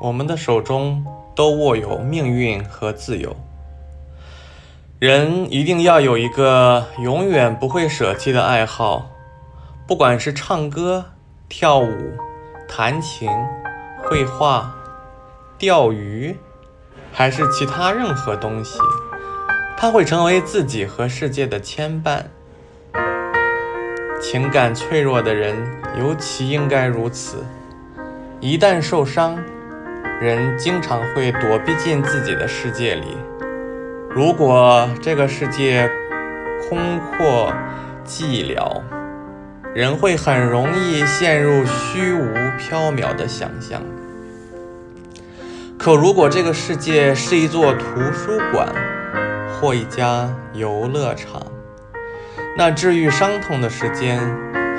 我们的手中都握有命运和自由。人一定要有一个永远不会舍弃的爱好，不管是唱歌、跳舞、弹琴、绘画、钓鱼，还是其他任何东西，它会成为自己和世界的牵绊。情感脆弱的人尤其应该如此。一旦受伤，人经常会躲避进自己的世界里。如果这个世界空阔寂寥，人会很容易陷入虚无缥缈的想象。可如果这个世界是一座图书馆或一家游乐场，那治愈伤痛的时间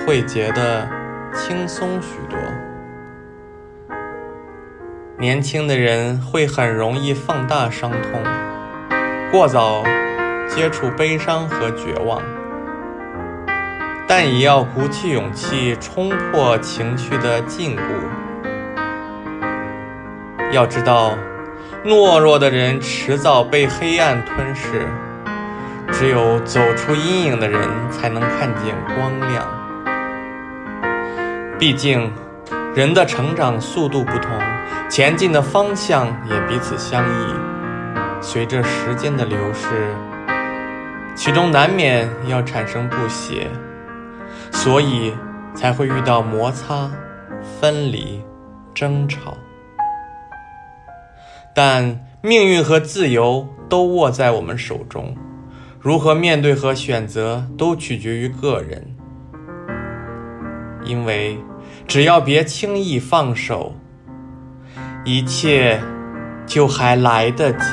会觉得轻松许多。年轻的人会很容易放大伤痛。过早接触悲伤和绝望，但也要鼓起勇气冲破情绪的禁锢。要知道，懦弱的人迟早被黑暗吞噬，只有走出阴影的人才能看见光亮。毕竟，人的成长速度不同，前进的方向也彼此相异。随着时间的流逝，其中难免要产生不协，所以才会遇到摩擦、分离、争吵。但命运和自由都握在我们手中，如何面对和选择都取决于个人。因为只要别轻易放手，一切就还来得及。